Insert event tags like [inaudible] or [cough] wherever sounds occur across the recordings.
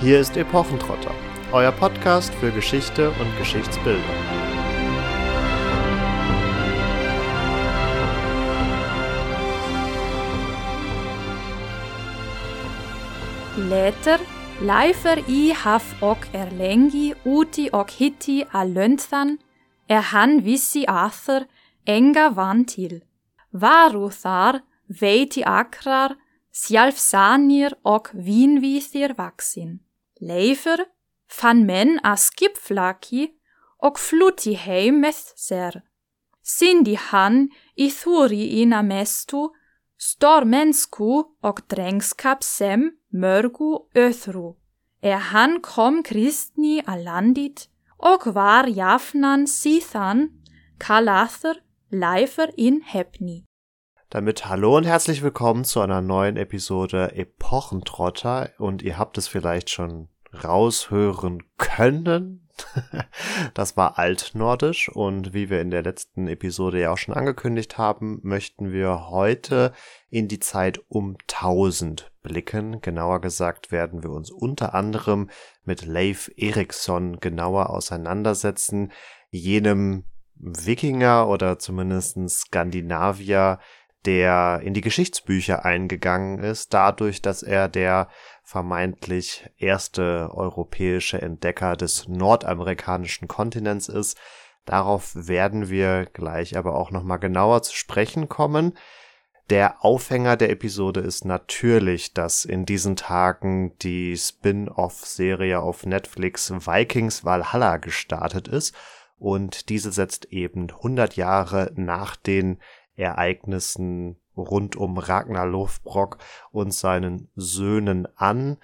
Hier ist Epochentrotter, euer Podcast für Geschichte und Geschichtsbildung. Later, Leifer i haf ok erlengi uti ok hitti a lönthan, er han vissi Arthur enga vantil. Varu thar veiti akrar sjálfsanir og vínvíþir vaksin. Leifur fann menn að skipflaki og flutti heim með sér. Sindi hann í þúri ina mestu, stormensku og drengskap sem mörgu öðru. Er hann kom kristni að landit og var jafnan síðan kallaður Leifur in Hebni. Damit hallo und herzlich willkommen zu einer neuen Episode Epochentrotter und ihr habt es vielleicht schon raushören können. [laughs] das war altnordisch und wie wir in der letzten Episode ja auch schon angekündigt haben, möchten wir heute in die Zeit um 1000 blicken. Genauer gesagt werden wir uns unter anderem mit Leif Erikson genauer auseinandersetzen, jenem Wikinger oder zumindest Skandinavier, der in die Geschichtsbücher eingegangen ist, dadurch, dass er der vermeintlich erste europäische Entdecker des nordamerikanischen Kontinents ist. Darauf werden wir gleich aber auch nochmal genauer zu sprechen kommen. Der Aufhänger der Episode ist natürlich, dass in diesen Tagen die Spin-off-Serie auf Netflix Vikings Valhalla gestartet ist und diese setzt eben 100 Jahre nach den Ereignissen rund um Ragnar Lothbrok und seinen Söhnen an,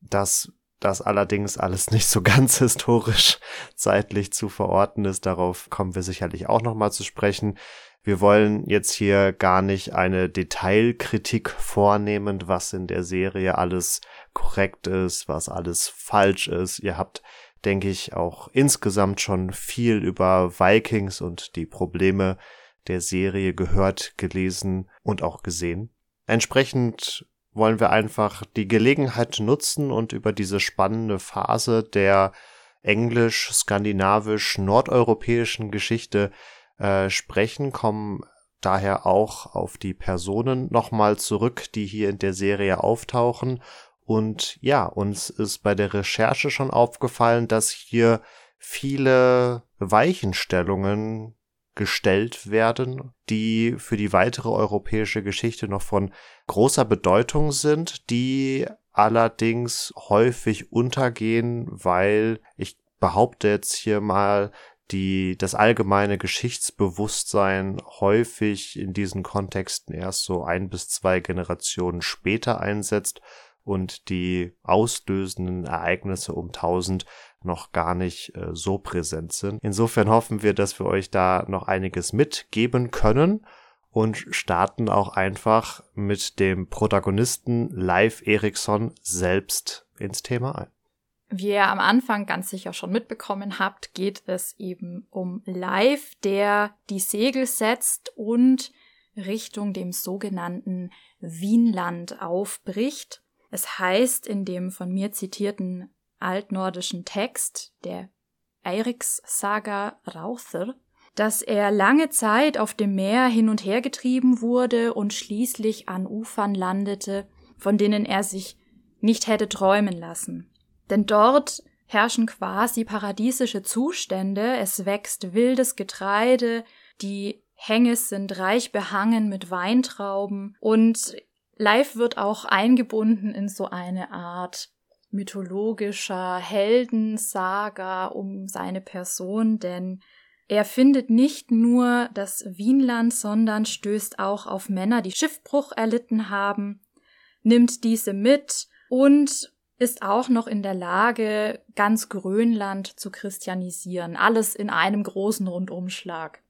dass das allerdings alles [laughs] nicht so ganz historisch zeitlich zu verorten ist. Darauf kommen wir sicherlich auch nochmal zu sprechen. Wir wollen jetzt hier gar nicht eine Detailkritik vornehmen, was in der Serie alles korrekt ist, was alles falsch ist. Ihr habt, denke ich, auch insgesamt schon viel über Vikings und die Probleme der Serie gehört, gelesen und auch gesehen. Entsprechend wollen wir einfach die Gelegenheit nutzen und über diese spannende Phase der englisch, skandinavisch, nordeuropäischen Geschichte äh, sprechen, kommen daher auch auf die Personen nochmal zurück, die hier in der Serie auftauchen. Und ja, uns ist bei der Recherche schon aufgefallen, dass hier viele Weichenstellungen gestellt werden, die für die weitere europäische Geschichte noch von großer Bedeutung sind, die allerdings häufig untergehen, weil ich behaupte jetzt hier mal, die das allgemeine Geschichtsbewusstsein häufig in diesen Kontexten erst so ein bis zwei Generationen später einsetzt und die auslösenden Ereignisse um 1000 noch gar nicht äh, so präsent sind. Insofern hoffen wir, dass wir euch da noch einiges mitgeben können und starten auch einfach mit dem Protagonisten Live Eriksson selbst ins Thema ein. Wie ihr am Anfang ganz sicher schon mitbekommen habt, geht es eben um Live, der die Segel setzt und Richtung dem sogenannten Wienland aufbricht. Es heißt in dem von mir zitierten altnordischen Text, der Eiriks-Saga Rauther, dass er lange Zeit auf dem Meer hin und her getrieben wurde und schließlich an Ufern landete, von denen er sich nicht hätte träumen lassen. Denn dort herrschen quasi paradiesische Zustände, es wächst wildes Getreide, die Hänge sind reich behangen mit Weintrauben und Live wird auch eingebunden in so eine Art mythologischer Heldensaga um seine Person, denn er findet nicht nur das Wienland, sondern stößt auch auf Männer, die Schiffbruch erlitten haben, nimmt diese mit und ist auch noch in der Lage, ganz Grönland zu christianisieren. Alles in einem großen Rundumschlag.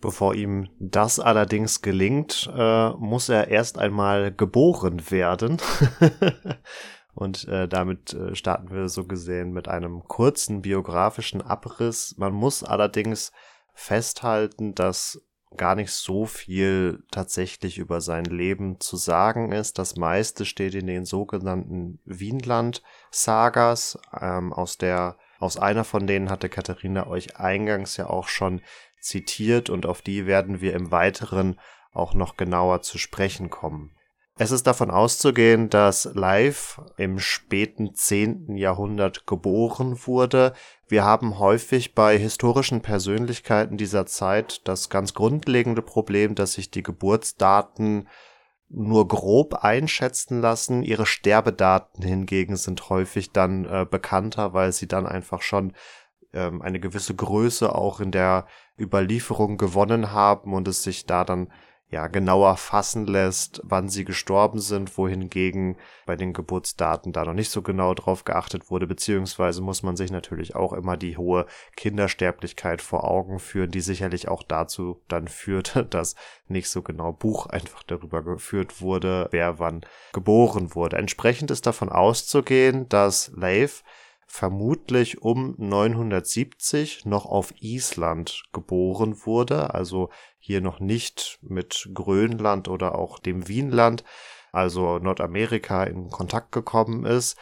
Bevor ihm das allerdings gelingt, äh, muss er erst einmal geboren werden. [laughs] Und äh, damit äh, starten wir so gesehen mit einem kurzen biografischen Abriss. Man muss allerdings festhalten, dass gar nicht so viel tatsächlich über sein Leben zu sagen ist. Das meiste steht in den sogenannten Wienland-Sagas. Ähm, aus der, aus einer von denen hatte Katharina euch eingangs ja auch schon zitiert und auf die werden wir im Weiteren auch noch genauer zu sprechen kommen. Es ist davon auszugehen, dass Leif im späten 10. Jahrhundert geboren wurde. Wir haben häufig bei historischen Persönlichkeiten dieser Zeit das ganz grundlegende Problem, dass sich die Geburtsdaten nur grob einschätzen lassen. Ihre Sterbedaten hingegen sind häufig dann äh, bekannter, weil sie dann einfach schon ähm, eine gewisse Größe auch in der Überlieferung gewonnen haben und es sich da dann ja, genauer fassen lässt, wann sie gestorben sind, wohingegen bei den Geburtsdaten da noch nicht so genau drauf geachtet wurde, beziehungsweise muss man sich natürlich auch immer die hohe Kindersterblichkeit vor Augen führen, die sicherlich auch dazu dann führte, [laughs] dass nicht so genau Buch einfach darüber geführt wurde, wer wann geboren wurde. Entsprechend ist davon auszugehen, dass Leif vermutlich um 970 noch auf Island geboren wurde, also hier noch nicht mit Grönland oder auch dem Wienland, also Nordamerika, in Kontakt gekommen ist.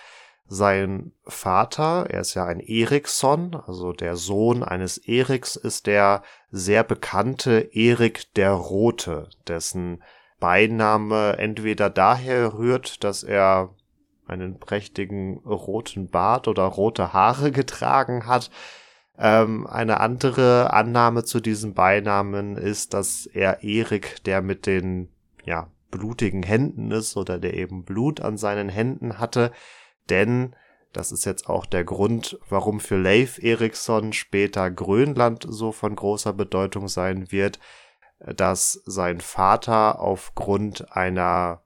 Sein Vater, er ist ja ein Eriksson, also der Sohn eines Eriks, ist der sehr bekannte Erik der Rote, dessen Beiname entweder daher rührt, dass er einen prächtigen roten Bart oder rote Haare getragen hat. Ähm, eine andere Annahme zu diesem Beinamen ist, dass er Erik, der mit den ja, blutigen Händen ist oder der eben Blut an seinen Händen hatte, denn das ist jetzt auch der Grund, warum für Leif Eriksson später Grönland so von großer Bedeutung sein wird, dass sein Vater aufgrund einer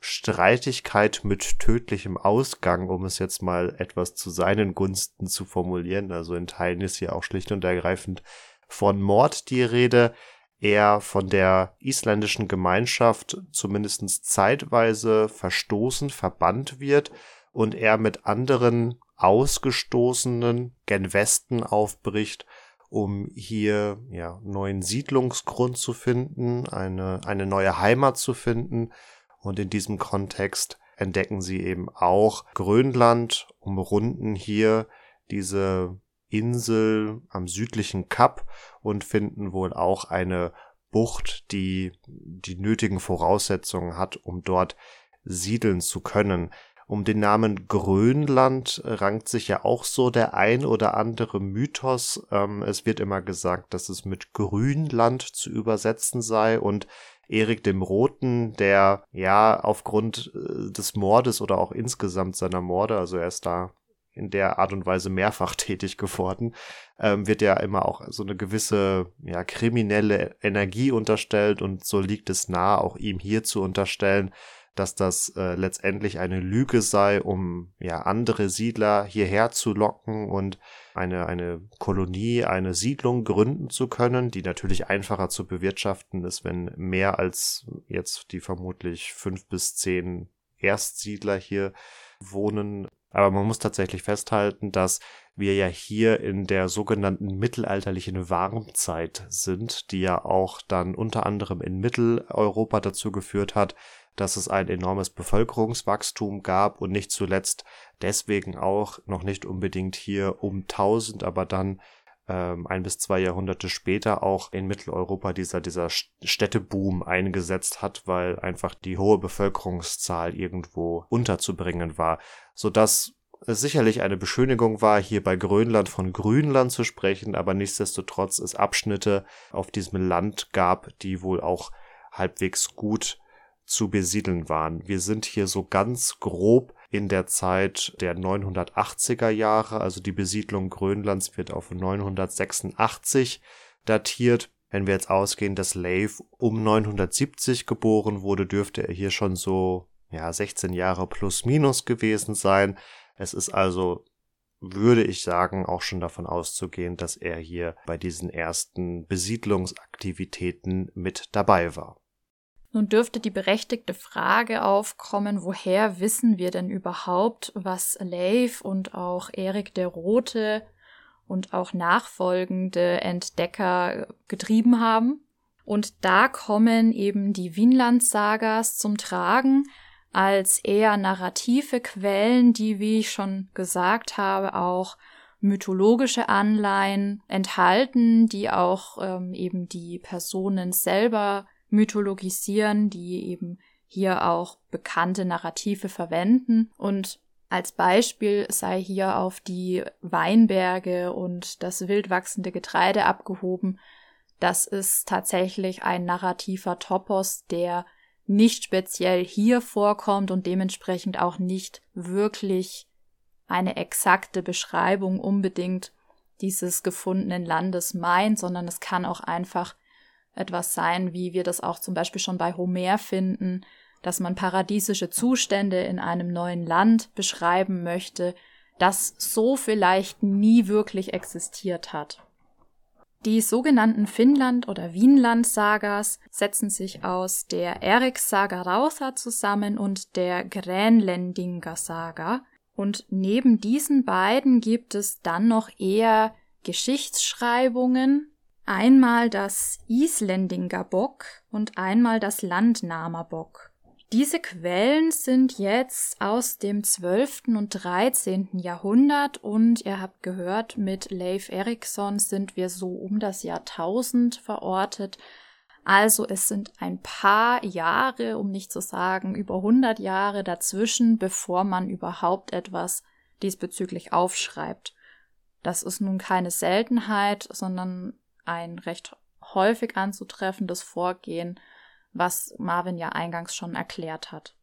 Streitigkeit mit tödlichem Ausgang, um es jetzt mal etwas zu seinen Gunsten zu formulieren. Also in Teilen ist hier auch schlicht und ergreifend von Mord die Rede. Er von der isländischen Gemeinschaft zumindest zeitweise verstoßen, verbannt wird und er mit anderen Ausgestoßenen gen Westen aufbricht, um hier ja neuen Siedlungsgrund zu finden, eine, eine neue Heimat zu finden und in diesem Kontext entdecken sie eben auch Grönland, umrunden hier diese Insel am südlichen Kap und finden wohl auch eine Bucht, die die nötigen Voraussetzungen hat, um dort siedeln zu können. Um den Namen Grönland rankt sich ja auch so der ein oder andere Mythos. Ähm, es wird immer gesagt, dass es mit Grünland zu übersetzen sei und Erik dem Roten, der ja aufgrund äh, des Mordes oder auch insgesamt seiner Morde, also er ist da in der Art und Weise mehrfach [laughs] tätig geworden, ähm, wird ja immer auch so eine gewisse ja, kriminelle Energie unterstellt und so liegt es nahe, auch ihm hier zu unterstellen, dass das äh, letztendlich eine Lüge sei, um ja andere Siedler hierher zu locken und eine, eine Kolonie, eine Siedlung gründen zu können, die natürlich einfacher zu bewirtschaften ist, wenn mehr als jetzt die vermutlich fünf bis zehn Erstsiedler hier wohnen. Aber man muss tatsächlich festhalten, dass wir ja hier in der sogenannten mittelalterlichen Warmzeit sind, die ja auch dann unter anderem in Mitteleuropa dazu geführt hat, dass es ein enormes Bevölkerungswachstum gab und nicht zuletzt deswegen auch noch nicht unbedingt hier um 1000, aber dann ähm, ein bis zwei Jahrhunderte später auch in Mitteleuropa dieser, dieser Städteboom eingesetzt hat, weil einfach die hohe Bevölkerungszahl irgendwo unterzubringen war, sodass es sicherlich eine Beschönigung war, hier bei Grönland von Grünland zu sprechen, aber nichtsdestotrotz es Abschnitte auf diesem Land gab, die wohl auch halbwegs gut zu besiedeln waren. Wir sind hier so ganz grob in der Zeit der 980er Jahre, also die Besiedlung Grönlands wird auf 986 datiert. Wenn wir jetzt ausgehen, dass Leif um 970 geboren wurde, dürfte er hier schon so ja 16 Jahre plus minus gewesen sein. Es ist also würde ich sagen, auch schon davon auszugehen, dass er hier bei diesen ersten Besiedlungsaktivitäten mit dabei war. Nun dürfte die berechtigte Frage aufkommen, woher wissen wir denn überhaupt, was Leif und auch Erik der Rote und auch nachfolgende Entdecker getrieben haben? Und da kommen eben die Vinland-Sagas zum Tragen als eher narrative Quellen, die, wie ich schon gesagt habe, auch mythologische Anleihen enthalten, die auch ähm, eben die Personen selber mythologisieren, die eben hier auch bekannte Narrative verwenden. Und als Beispiel sei hier auf die Weinberge und das wild wachsende Getreide abgehoben. Das ist tatsächlich ein narrativer Topos, der nicht speziell hier vorkommt und dementsprechend auch nicht wirklich eine exakte Beschreibung unbedingt dieses gefundenen Landes meint, sondern es kann auch einfach etwas sein, wie wir das auch zum Beispiel schon bei Homer finden, dass man paradiesische Zustände in einem neuen Land beschreiben möchte, das so vielleicht nie wirklich existiert hat. Die sogenannten Finnland- oder Wienland-Sagas setzen sich aus der Erik-Saga Rautha zusammen und der Gränlendinga-Saga. Und neben diesen beiden gibt es dann noch eher Geschichtsschreibungen. Einmal das Isländinga Bock und einmal das Landnamer Bock. Diese Quellen sind jetzt aus dem 12. und 13. Jahrhundert und ihr habt gehört, mit Leif Erikson sind wir so um das Jahrtausend verortet. Also es sind ein paar Jahre, um nicht zu sagen über 100 Jahre dazwischen, bevor man überhaupt etwas diesbezüglich aufschreibt. Das ist nun keine Seltenheit, sondern ein recht häufig anzutreffendes Vorgehen was Marvin ja eingangs schon erklärt hat.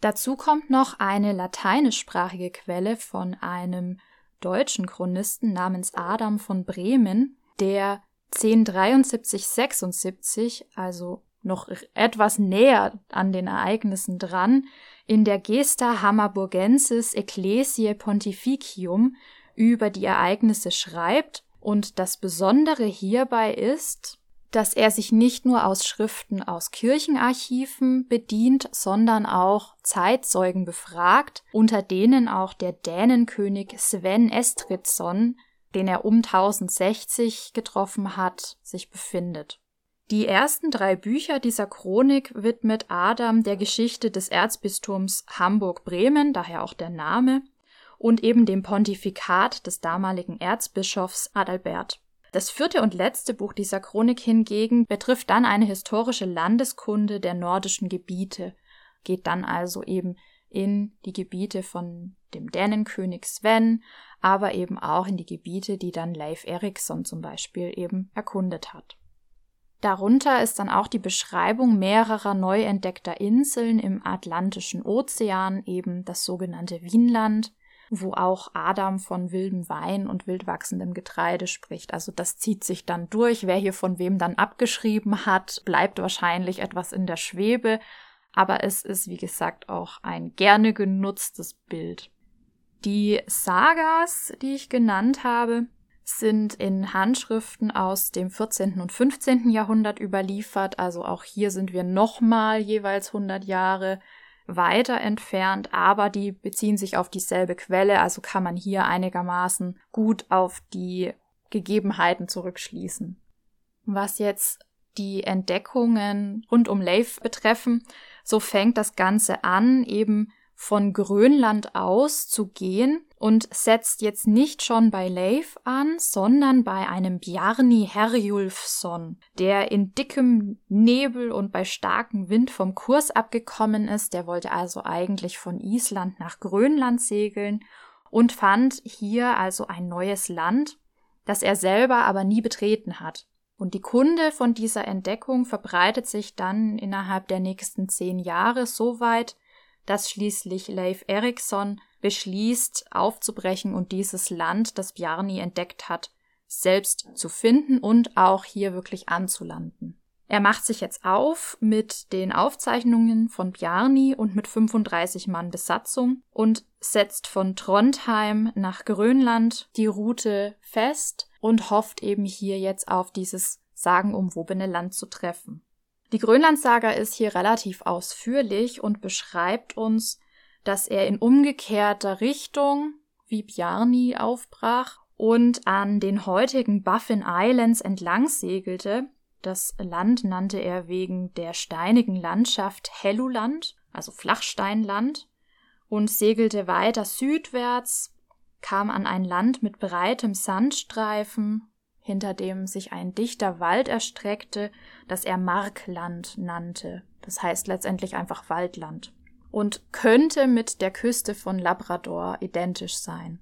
Dazu kommt noch eine lateinischsprachige Quelle von einem deutschen Chronisten namens Adam von Bremen, der 1073-76, also noch etwas näher an den Ereignissen dran, in der Gesta Hammerburgensis Ecclesiae Pontificium über die Ereignisse schreibt. Und das Besondere hierbei ist, dass er sich nicht nur aus Schriften aus Kirchenarchiven bedient, sondern auch Zeitzeugen befragt, unter denen auch der Dänenkönig Sven Estridsson, den er um 1060 getroffen hat, sich befindet. Die ersten drei Bücher dieser Chronik widmet Adam der Geschichte des Erzbistums Hamburg-Bremen, daher auch der Name, und eben dem Pontifikat des damaligen Erzbischofs Adalbert. Das vierte und letzte Buch dieser Chronik hingegen betrifft dann eine historische Landeskunde der nordischen Gebiete, geht dann also eben in die Gebiete von dem Dänenkönig Sven, aber eben auch in die Gebiete, die dann Leif Erikson zum Beispiel eben erkundet hat. Darunter ist dann auch die Beschreibung mehrerer neu entdeckter Inseln im Atlantischen Ozean, eben das sogenannte Wienland, wo auch Adam von wildem Wein und wild wachsendem Getreide spricht. Also das zieht sich dann durch. Wer hier von wem dann abgeschrieben hat, bleibt wahrscheinlich etwas in der Schwebe. Aber es ist, wie gesagt, auch ein gerne genutztes Bild. Die Sagas, die ich genannt habe, sind in Handschriften aus dem 14. und 15. Jahrhundert überliefert. Also auch hier sind wir nochmal jeweils 100 Jahre weiter entfernt, aber die beziehen sich auf dieselbe Quelle, also kann man hier einigermaßen gut auf die Gegebenheiten zurückschließen. Was jetzt die Entdeckungen rund um Leif betreffen, so fängt das Ganze an, eben von Grönland aus zu gehen und setzt jetzt nicht schon bei Leif an, sondern bei einem Bjarni Herjulfsson, der in dickem Nebel und bei starkem Wind vom Kurs abgekommen ist. Der wollte also eigentlich von Island nach Grönland segeln und fand hier also ein neues Land, das er selber aber nie betreten hat. Und die Kunde von dieser Entdeckung verbreitet sich dann innerhalb der nächsten zehn Jahre so weit, dass schließlich Leif Erikson beschließt, aufzubrechen und dieses Land, das Bjarni entdeckt hat, selbst zu finden und auch hier wirklich anzulanden. Er macht sich jetzt auf mit den Aufzeichnungen von Bjarni und mit 35 Mann Besatzung und setzt von Trondheim nach Grönland die Route fest und hofft eben hier jetzt auf dieses sagenumwobene Land zu treffen. Die Grönlandsaga ist hier relativ ausführlich und beschreibt uns, dass er in umgekehrter Richtung wie Bjarni aufbrach und an den heutigen Buffin Islands entlang segelte Das Land nannte er wegen der steinigen Landschaft Helluland, also Flachsteinland, und segelte weiter südwärts, kam an ein Land mit breitem Sandstreifen, hinter dem sich ein dichter Wald erstreckte, das er Markland nannte. Das heißt letztendlich einfach Waldland. Und könnte mit der Küste von Labrador identisch sein.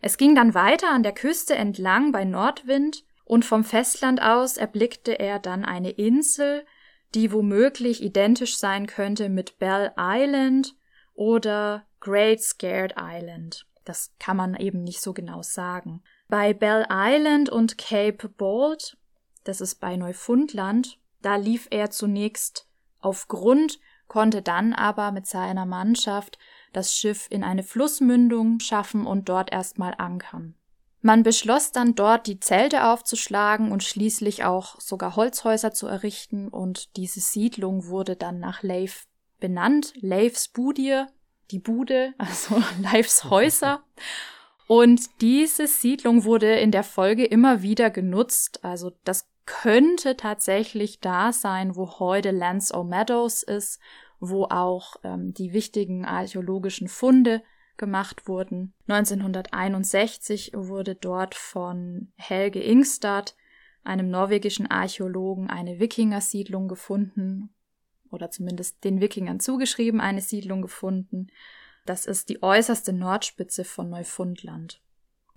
Es ging dann weiter an der Küste entlang bei Nordwind und vom Festland aus erblickte er dann eine Insel, die womöglich identisch sein könnte mit Bell Island oder Great Scared Island. Das kann man eben nicht so genau sagen. Bei Bell Island und Cape Bold, das ist bei Neufundland, da lief er zunächst auf Grund, konnte dann aber mit seiner Mannschaft das Schiff in eine Flussmündung schaffen und dort erstmal ankern. Man beschloss dann dort die Zelte aufzuschlagen und schließlich auch sogar Holzhäuser zu errichten und diese Siedlung wurde dann nach Leif benannt, Leifs Budir, die Bude, [laughs] also Leifs Häuser. Und diese Siedlung wurde in der Folge immer wieder genutzt. Also das könnte tatsächlich da sein, wo heute Lance O'Meadows ist, wo auch ähm, die wichtigen archäologischen Funde gemacht wurden. 1961 wurde dort von Helge Ingstad, einem norwegischen Archäologen, eine Wikingersiedlung gefunden oder zumindest den Wikingern zugeschrieben, eine Siedlung gefunden. Das ist die äußerste Nordspitze von Neufundland.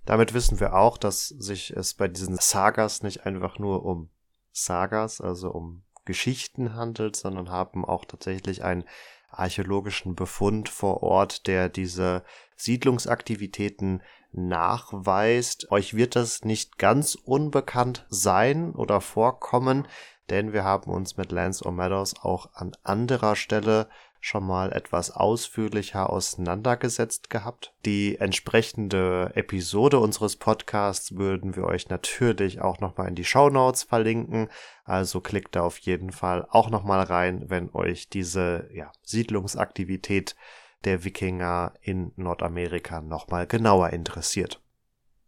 Damit wissen wir auch, dass sich es bei diesen Sagas nicht einfach nur um Sagas, also um Geschichten handelt, sondern haben auch tatsächlich einen archäologischen Befund vor Ort, der diese Siedlungsaktivitäten nachweist. Euch wird das nicht ganz unbekannt sein oder vorkommen, denn wir haben uns mit Lance O'Meadows auch an anderer Stelle schon mal etwas ausführlicher auseinandergesetzt gehabt. Die entsprechende Episode unseres Podcasts würden wir euch natürlich auch nochmal in die Show Notes verlinken. Also klickt da auf jeden Fall auch nochmal rein, wenn euch diese ja, Siedlungsaktivität der Wikinger in Nordamerika nochmal genauer interessiert.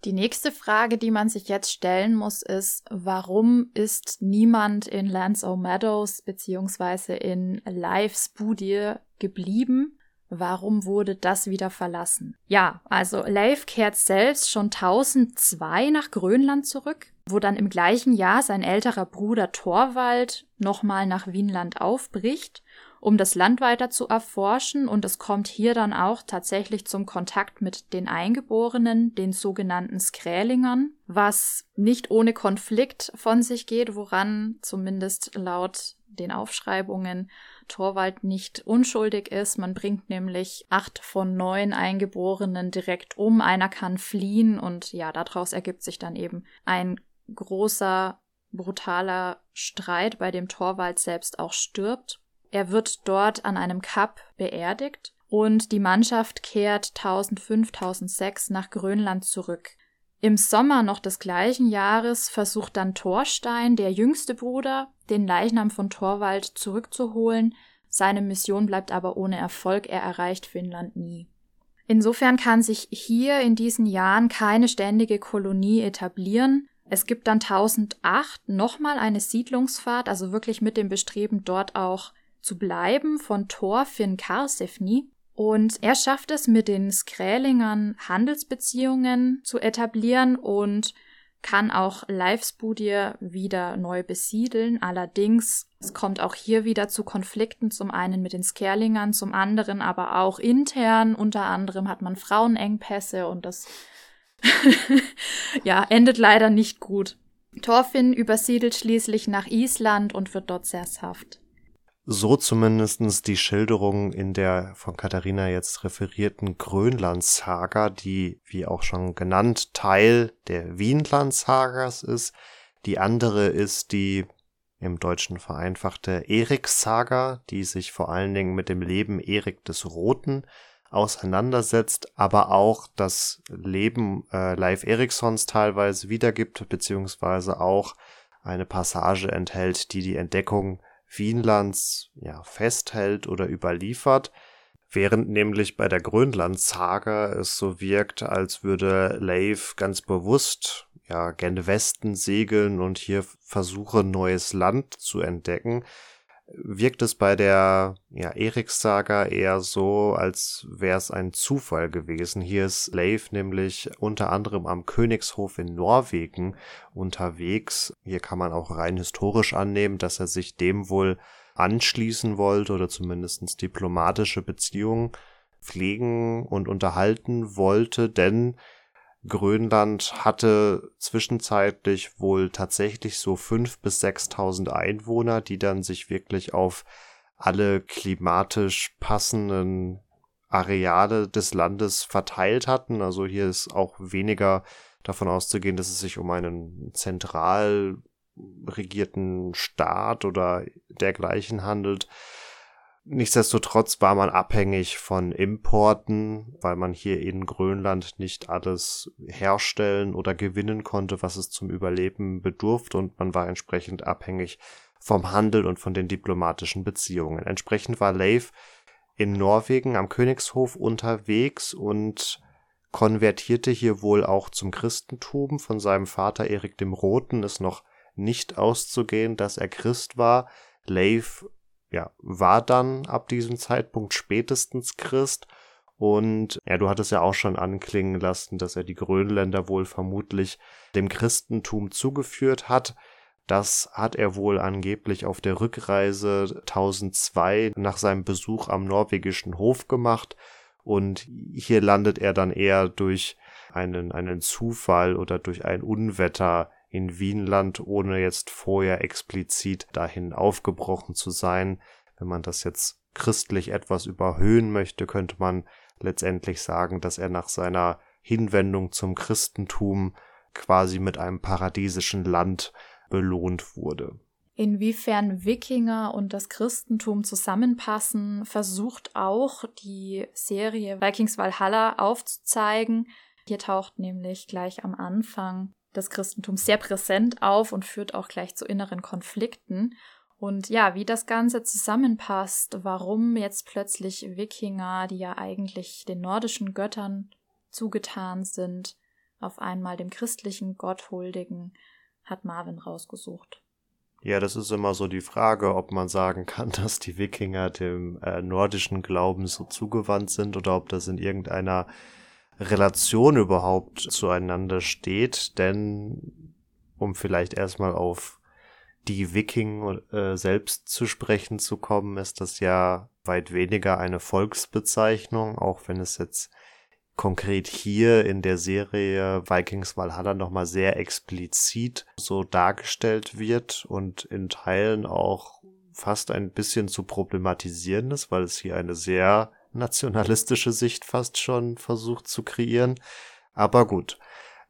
Die nächste Frage, die man sich jetzt stellen muss, ist, warum ist niemand in Lance O'Meadows beziehungsweise in Lives Budir geblieben? Warum wurde das wieder verlassen? Ja, also Leif kehrt selbst schon 1002 nach Grönland zurück, wo dann im gleichen Jahr sein älterer Bruder Thorwald nochmal nach Wienland aufbricht um das Land weiter zu erforschen und es kommt hier dann auch tatsächlich zum Kontakt mit den Eingeborenen, den sogenannten Skrälingern, was nicht ohne Konflikt von sich geht, woran zumindest laut den Aufschreibungen Torwald nicht unschuldig ist. Man bringt nämlich acht von neun Eingeborenen direkt um, einer kann fliehen und ja, daraus ergibt sich dann eben ein großer, brutaler Streit, bei dem Torwald selbst auch stirbt. Er wird dort an einem Kap beerdigt und die Mannschaft kehrt 1005, 1006 nach Grönland zurück. Im Sommer noch des gleichen Jahres versucht dann Thorstein, der jüngste Bruder, den Leichnam von Thorwald zurückzuholen. Seine Mission bleibt aber ohne Erfolg, er erreicht Finnland nie. Insofern kann sich hier in diesen Jahren keine ständige Kolonie etablieren. Es gibt dann 1008 nochmal eine Siedlungsfahrt, also wirklich mit dem Bestreben, dort auch zu bleiben von Thorfinn Karsefni. Und er schafft es mit den Skrälingern Handelsbeziehungen zu etablieren und kann auch Leifsbudir wieder neu besiedeln. Allerdings, es kommt auch hier wieder zu Konflikten, zum einen mit den Skerlingern, zum anderen aber auch intern. Unter anderem hat man Frauenengpässe und das [laughs] ja, endet leider nicht gut. Thorfinn übersiedelt schließlich nach Island und wird dort sesshaft so zumindestens die Schilderung in der von Katharina jetzt referierten Grönland-Saga, die, wie auch schon genannt, Teil der Wienland-Sagas ist. Die andere ist die im Deutschen vereinfachte Erik-Saga, die sich vor allen Dingen mit dem Leben Erik des Roten auseinandersetzt, aber auch das Leben äh, Leif Eriksons teilweise wiedergibt, beziehungsweise auch eine Passage enthält, die die Entdeckung Wienlands ja, festhält oder überliefert. Während nämlich bei der Grönland-Saga es so wirkt, als würde Leif ganz bewusst ja gen Westen segeln und hier versuchen, neues Land zu entdecken, wirkt es bei der ja, Eriks-Saga eher so, als wäre es ein Zufall gewesen. Hier ist Leif nämlich unter anderem am Königshof in Norwegen unterwegs. Hier kann man auch rein historisch annehmen, dass er sich dem wohl anschließen wollte oder zumindest diplomatische Beziehungen pflegen und unterhalten wollte, denn Grönland hatte zwischenzeitlich wohl tatsächlich so fünf bis sechstausend Einwohner, die dann sich wirklich auf alle klimatisch passenden Areale des Landes verteilt hatten. Also hier ist auch weniger davon auszugehen, dass es sich um einen zentral regierten Staat oder dergleichen handelt. Nichtsdestotrotz war man abhängig von Importen, weil man hier in Grönland nicht alles herstellen oder gewinnen konnte, was es zum Überleben bedurfte und man war entsprechend abhängig vom Handel und von den diplomatischen Beziehungen. Entsprechend war Leif in Norwegen am Königshof unterwegs und konvertierte hier wohl auch zum Christentum. Von seinem Vater Erik dem Roten ist noch nicht auszugehen, dass er Christ war. Leif ja, war dann ab diesem Zeitpunkt spätestens Christ. Und ja, du hattest ja auch schon anklingen lassen, dass er die Grönländer wohl vermutlich dem Christentum zugeführt hat. Das hat er wohl angeblich auf der Rückreise 1002 nach seinem Besuch am norwegischen Hof gemacht. Und hier landet er dann eher durch einen, einen Zufall oder durch ein Unwetter in Wienland, ohne jetzt vorher explizit dahin aufgebrochen zu sein. Wenn man das jetzt christlich etwas überhöhen möchte, könnte man letztendlich sagen, dass er nach seiner Hinwendung zum Christentum quasi mit einem paradiesischen Land belohnt wurde. Inwiefern Wikinger und das Christentum zusammenpassen, versucht auch die Serie Vikings Valhalla aufzuzeigen. Hier taucht nämlich gleich am Anfang das Christentum sehr präsent auf und führt auch gleich zu inneren Konflikten. Und ja, wie das Ganze zusammenpasst, warum jetzt plötzlich Wikinger, die ja eigentlich den nordischen Göttern zugetan sind, auf einmal dem christlichen Gott huldigen, hat Marvin rausgesucht. Ja, das ist immer so die Frage, ob man sagen kann, [laughs] dass die Wikinger dem äh, nordischen Glauben so zugewandt sind oder ob das in irgendeiner Relation überhaupt zueinander steht, denn um vielleicht erstmal auf die Wiking äh, selbst zu sprechen zu kommen, ist das ja weit weniger eine Volksbezeichnung, auch wenn es jetzt konkret hier in der Serie Vikings Valhalla nochmal sehr explizit so dargestellt wird und in Teilen auch fast ein bisschen zu problematisieren ist, weil es hier eine sehr nationalistische Sicht fast schon versucht zu kreieren. Aber gut.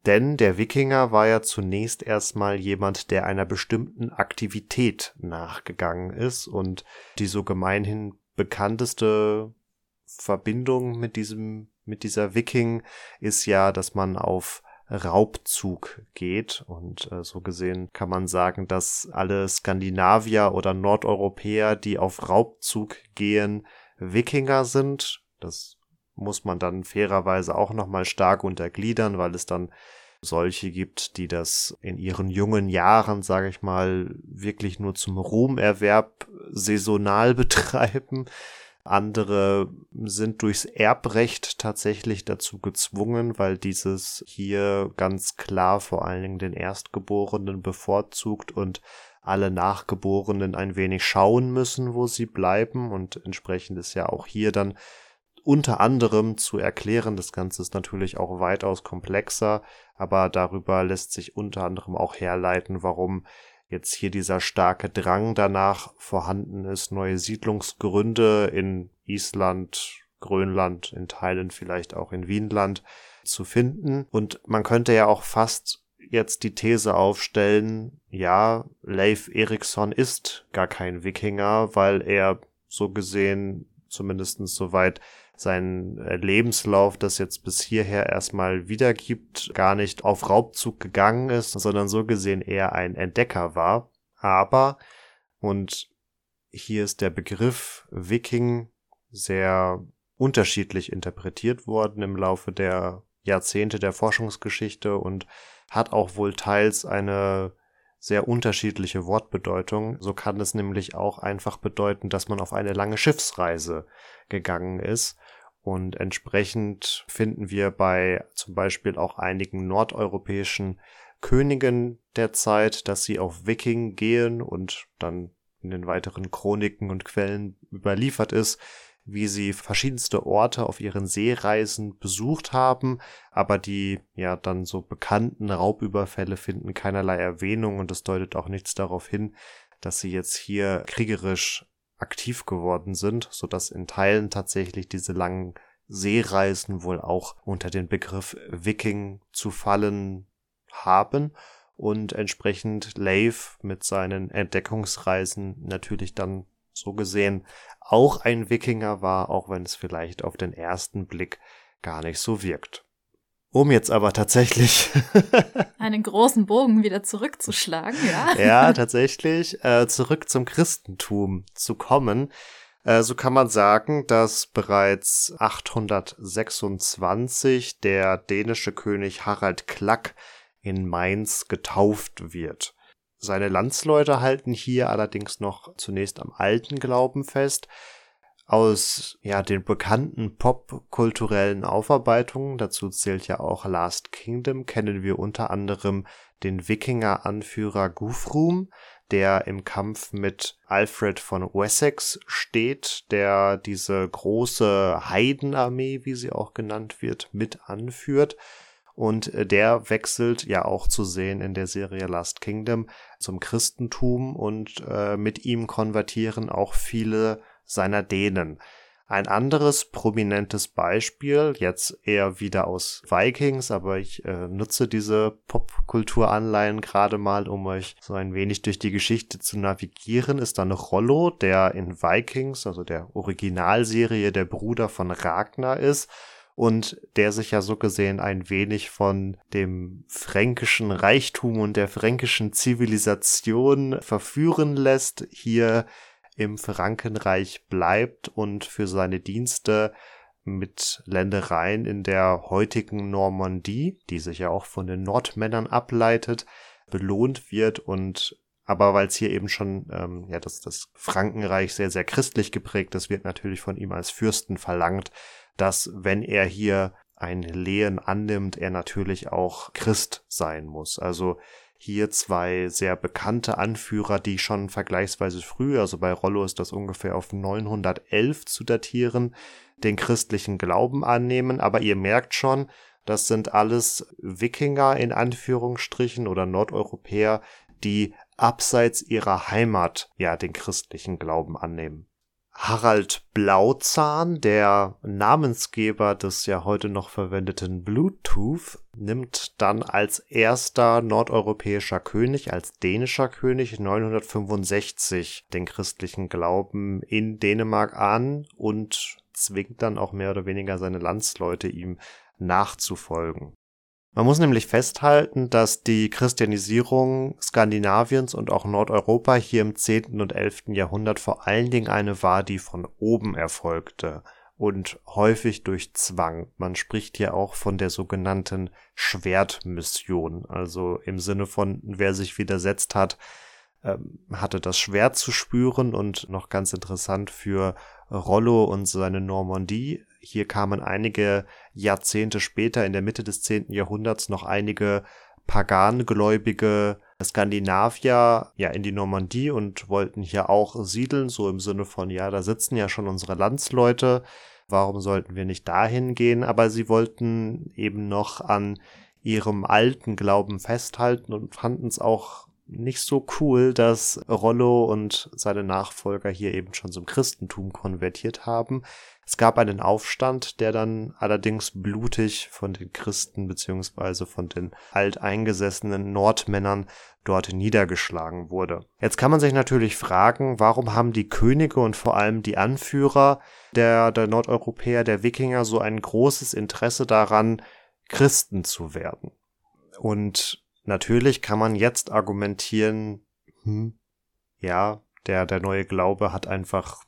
Denn der Wikinger war ja zunächst erstmal jemand, der einer bestimmten Aktivität nachgegangen ist und die so gemeinhin bekannteste Verbindung mit diesem, mit dieser Wiking ist ja, dass man auf Raubzug geht. Und äh, so gesehen kann man sagen, dass alle Skandinavier oder Nordeuropäer, die auf Raubzug gehen, Wikinger sind. Das muss man dann fairerweise auch nochmal stark untergliedern, weil es dann solche gibt, die das in ihren jungen Jahren, sage ich mal, wirklich nur zum Ruhmerwerb saisonal [laughs] betreiben. Andere sind durchs Erbrecht tatsächlich dazu gezwungen, weil dieses hier ganz klar vor allen Dingen den Erstgeborenen bevorzugt und alle Nachgeborenen ein wenig schauen müssen, wo sie bleiben und entsprechend ist ja auch hier dann unter anderem zu erklären. Das Ganze ist natürlich auch weitaus komplexer, aber darüber lässt sich unter anderem auch herleiten, warum jetzt hier dieser starke Drang danach vorhanden ist, neue Siedlungsgründe in Island, Grönland, in Teilen vielleicht auch in Wienland zu finden. Und man könnte ja auch fast jetzt die These aufstellen, ja, Leif Erikson ist gar kein Wikinger, weil er so gesehen, zumindestens soweit sein äh, Lebenslauf, das jetzt bis hierher erstmal wiedergibt, gar nicht auf Raubzug gegangen ist, sondern so gesehen eher ein Entdecker war. Aber, und hier ist der Begriff Viking sehr unterschiedlich interpretiert worden im Laufe der Jahrzehnte der Forschungsgeschichte und hat auch wohl teils eine sehr unterschiedliche Wortbedeutung. So kann es nämlich auch einfach bedeuten, dass man auf eine lange Schiffsreise gegangen ist. Und entsprechend finden wir bei zum Beispiel auch einigen nordeuropäischen Königen der Zeit, dass sie auf Viking gehen und dann in den weiteren Chroniken und Quellen überliefert ist, wie sie verschiedenste Orte auf ihren Seereisen besucht haben, aber die ja dann so bekannten Raubüberfälle finden keinerlei Erwähnung und es deutet auch nichts darauf hin, dass sie jetzt hier kriegerisch aktiv geworden sind, so dass in Teilen tatsächlich diese langen Seereisen wohl auch unter den Begriff Viking zu fallen haben und entsprechend Leif mit seinen Entdeckungsreisen natürlich dann so gesehen auch ein Wikinger war, auch wenn es vielleicht auf den ersten Blick gar nicht so wirkt. Um jetzt aber tatsächlich [laughs] einen großen Bogen wieder zurückzuschlagen, ja. [laughs] ja, tatsächlich äh, zurück zum Christentum zu kommen. Äh, so kann man sagen, dass bereits 826 der dänische König Harald Klack in Mainz getauft wird. Seine Landsleute halten hier allerdings noch zunächst am alten Glauben fest. Aus ja den bekannten popkulturellen Aufarbeitungen, dazu zählt ja auch Last Kingdom, kennen wir unter anderem den Wikinger-Anführer Guthrum, der im Kampf mit Alfred von Wessex steht, der diese große Heidenarmee, wie sie auch genannt wird, mit anführt. Und äh, der wechselt ja auch zu sehen in der Serie Last Kingdom zum Christentum und äh, mit ihm konvertieren auch viele seiner Dänen. Ein anderes prominentes Beispiel, jetzt eher wieder aus Vikings, aber ich äh, nutze diese Popkulturanleihen gerade mal, um euch so ein wenig durch die Geschichte zu navigieren, ist dann Rollo, der in Vikings, also der Originalserie, der Bruder von Ragnar ist und der sich ja so gesehen ein wenig von dem fränkischen Reichtum und der fränkischen Zivilisation verführen lässt, hier im Frankenreich bleibt und für seine Dienste mit Ländereien in der heutigen Normandie, die sich ja auch von den Nordmännern ableitet, belohnt wird und aber weil es hier eben schon ähm, ja das das Frankenreich sehr sehr christlich geprägt ist, wird natürlich von ihm als Fürsten verlangt, dass wenn er hier ein Lehen annimmt, er natürlich auch Christ sein muss. Also hier zwei sehr bekannte Anführer, die schon vergleichsweise früh, also bei Rollo ist das ungefähr auf 911 zu datieren, den christlichen Glauben annehmen. Aber ihr merkt schon, das sind alles Wikinger in Anführungsstrichen oder Nordeuropäer, die abseits ihrer Heimat ja den christlichen Glauben annehmen. Harald Blauzahn, der Namensgeber des ja heute noch verwendeten Bluetooth, nimmt dann als erster nordeuropäischer König, als dänischer König 965 den christlichen Glauben in Dänemark an und zwingt dann auch mehr oder weniger seine Landsleute ihm nachzufolgen. Man muss nämlich festhalten, dass die Christianisierung Skandinaviens und auch Nordeuropa hier im 10. und 11. Jahrhundert vor allen Dingen eine war, die von oben erfolgte und häufig durch Zwang. Man spricht hier auch von der sogenannten Schwertmission, also im Sinne von, wer sich widersetzt hat, ähm, hatte das Schwert zu spüren und noch ganz interessant für Rollo und seine Normandie hier kamen einige Jahrzehnte später, in der Mitte des 10. Jahrhunderts, noch einige pagangläubige Skandinavier ja in die Normandie und wollten hier auch siedeln, so im Sinne von, ja, da sitzen ja schon unsere Landsleute, warum sollten wir nicht dahin gehen? Aber sie wollten eben noch an ihrem alten Glauben festhalten und fanden es auch nicht so cool, dass Rollo und seine Nachfolger hier eben schon zum Christentum konvertiert haben. Es gab einen Aufstand, der dann allerdings blutig von den Christen beziehungsweise von den alteingesessenen Nordmännern dort niedergeschlagen wurde. Jetzt kann man sich natürlich fragen, warum haben die Könige und vor allem die Anführer der, der Nordeuropäer, der Wikinger so ein großes Interesse daran, Christen zu werden? Und natürlich kann man jetzt argumentieren, hm, ja, der, der neue Glaube hat einfach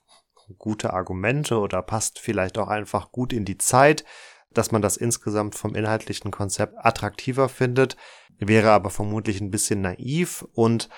gute Argumente oder passt vielleicht auch einfach gut in die Zeit, dass man das insgesamt vom inhaltlichen Konzept attraktiver findet, wäre aber vermutlich ein bisschen naiv und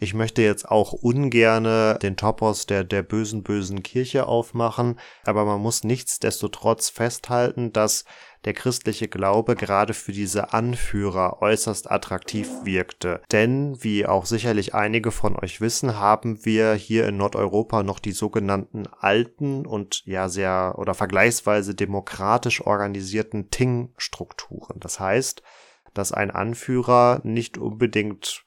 ich möchte jetzt auch ungerne den Topos der, der bösen, bösen Kirche aufmachen, aber man muss nichtsdestotrotz festhalten, dass der christliche Glaube gerade für diese Anführer äußerst attraktiv wirkte. Denn, wie auch sicherlich einige von euch wissen, haben wir hier in Nordeuropa noch die sogenannten alten und ja sehr oder vergleichsweise demokratisch organisierten Ting-Strukturen. Das heißt, dass ein Anführer nicht unbedingt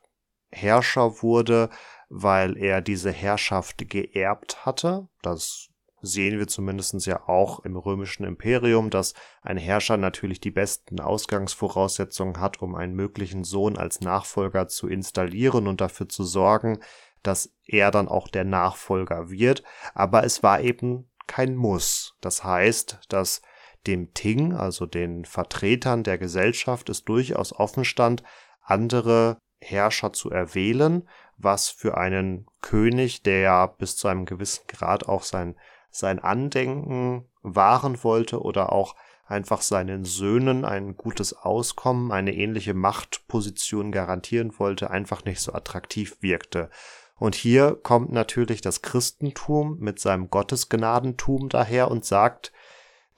Herrscher wurde, weil er diese Herrschaft geerbt hatte. Das sehen wir zumindest ja auch im römischen Imperium, dass ein Herrscher natürlich die besten Ausgangsvoraussetzungen hat, um einen möglichen Sohn als Nachfolger zu installieren und dafür zu sorgen, dass er dann auch der Nachfolger wird. Aber es war eben kein Muss. Das heißt, dass dem Ting, also den Vertretern der Gesellschaft, es durchaus offen stand, andere Herrscher zu erwählen, was für einen König, der ja bis zu einem gewissen Grad auch sein, sein Andenken wahren wollte oder auch einfach seinen Söhnen ein gutes Auskommen, eine ähnliche Machtposition garantieren wollte, einfach nicht so attraktiv wirkte. Und hier kommt natürlich das Christentum mit seinem Gottesgnadentum daher und sagt,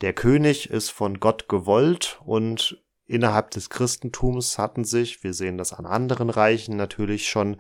der König ist von Gott gewollt und innerhalb des Christentums hatten sich, wir sehen das an anderen Reichen natürlich schon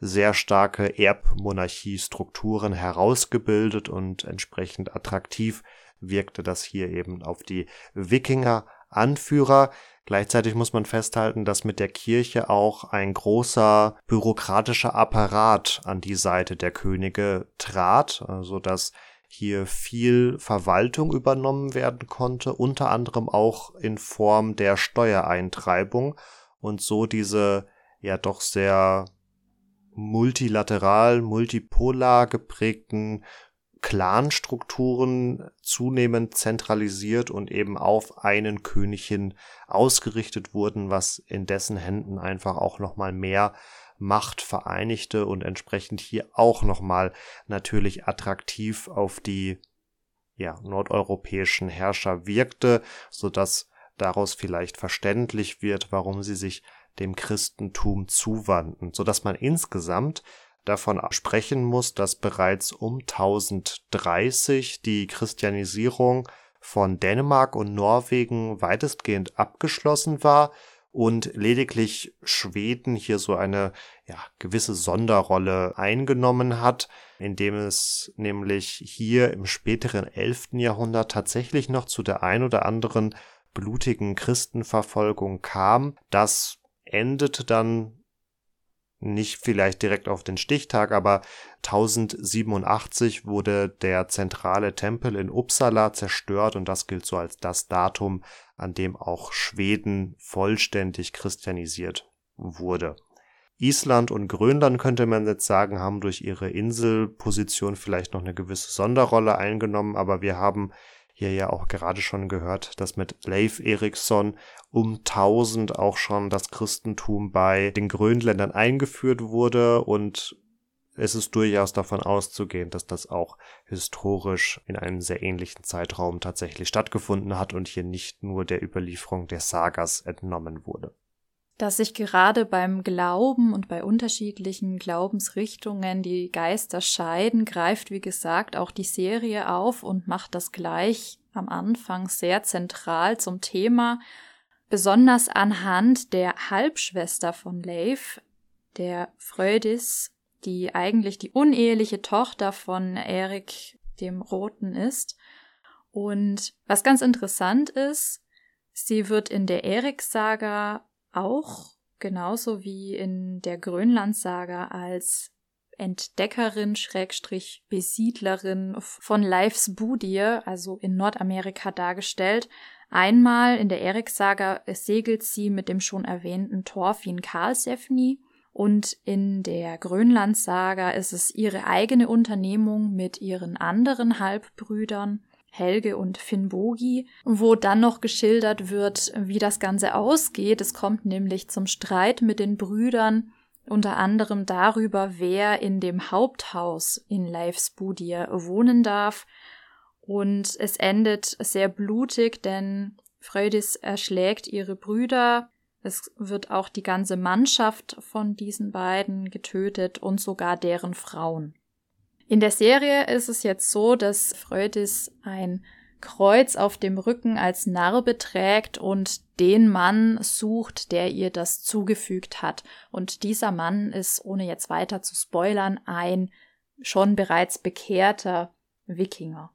sehr starke Erbmonarchiestrukturen herausgebildet und entsprechend attraktiv wirkte das hier eben auf die Wikinger Anführer. Gleichzeitig muss man festhalten, dass mit der Kirche auch ein großer bürokratischer Apparat an die Seite der Könige trat, also dass hier viel Verwaltung übernommen werden konnte, unter anderem auch in Form der Steuereintreibung und so diese ja doch sehr multilateral, multipolar geprägten Clanstrukturen zunehmend zentralisiert und eben auf einen König hin ausgerichtet wurden, was in dessen Händen einfach auch nochmal mehr Macht vereinigte und entsprechend hier auch nochmal natürlich attraktiv auf die ja, nordeuropäischen Herrscher wirkte, so dass daraus vielleicht verständlich wird, warum sie sich dem Christentum zuwandten, so dass man insgesamt davon sprechen muss, dass bereits um 1030 die Christianisierung von Dänemark und Norwegen weitestgehend abgeschlossen war und lediglich Schweden hier so eine ja, gewisse Sonderrolle eingenommen hat, indem es nämlich hier im späteren 11. Jahrhundert tatsächlich noch zu der ein oder anderen blutigen Christenverfolgung kam. Das endete dann nicht vielleicht direkt auf den Stichtag, aber 1087 wurde der zentrale Tempel in Uppsala zerstört und das gilt so als das Datum, an dem auch Schweden vollständig christianisiert wurde. Island und Grönland könnte man jetzt sagen, haben durch ihre Inselposition vielleicht noch eine gewisse Sonderrolle eingenommen, aber wir haben hier ja auch gerade schon gehört, dass mit Leif Erikson um 1000 auch schon das Christentum bei den Grönländern eingeführt wurde und es ist durchaus davon auszugehen, dass das auch historisch in einem sehr ähnlichen Zeitraum tatsächlich stattgefunden hat und hier nicht nur der Überlieferung der Sagas entnommen wurde. Dass sich gerade beim Glauben und bei unterschiedlichen Glaubensrichtungen die Geister scheiden, greift, wie gesagt, auch die Serie auf und macht das gleich am Anfang sehr zentral zum Thema, besonders anhand der Halbschwester von Leif, der Frödis, die eigentlich die uneheliche Tochter von Erik dem Roten ist. Und was ganz interessant ist, sie wird in der Erik-Saga auch genauso wie in der Grönland-Saga als Entdeckerin, Schrägstrich, Besiedlerin von Leifs Budir, also in Nordamerika dargestellt. Einmal in der Erik-Saga segelt sie mit dem schon erwähnten Thorfinn Karlsefni und in der Grönland-Saga ist es ihre eigene Unternehmung mit ihren anderen Halbbrüdern, Helge und Finnbogi, wo dann noch geschildert wird, wie das Ganze ausgeht. Es kommt nämlich zum Streit mit den Brüdern unter anderem darüber, wer in dem Haupthaus in Leifs Budir wohnen darf. Und es endet sehr blutig, denn Freudis erschlägt ihre Brüder. Es wird auch die ganze Mannschaft von diesen beiden getötet und sogar deren Frauen. In der Serie ist es jetzt so, dass Freudis ein Kreuz auf dem Rücken als Narbe trägt und den Mann sucht, der ihr das zugefügt hat. Und dieser Mann ist, ohne jetzt weiter zu spoilern, ein schon bereits bekehrter Wikinger.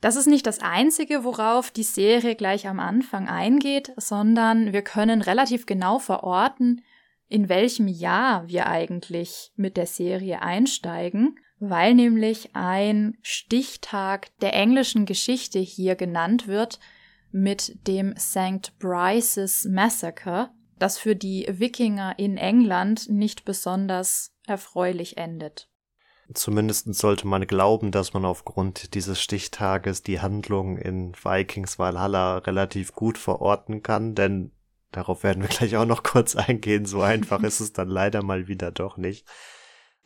Das ist nicht das Einzige, worauf die Serie gleich am Anfang eingeht, sondern wir können relativ genau verorten, in welchem Jahr wir eigentlich mit der Serie einsteigen weil nämlich ein Stichtag der englischen Geschichte hier genannt wird mit dem St. Bryce's Massacre, das für die Wikinger in England nicht besonders erfreulich endet. Zumindest sollte man glauben, dass man aufgrund dieses Stichtages die Handlung in Vikings Valhalla relativ gut verorten kann, denn darauf werden wir gleich auch noch kurz eingehen. So einfach [laughs] ist es dann leider mal wieder doch nicht.